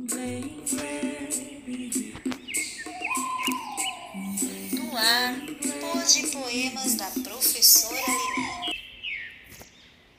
No ar, pôs de poemas da professora.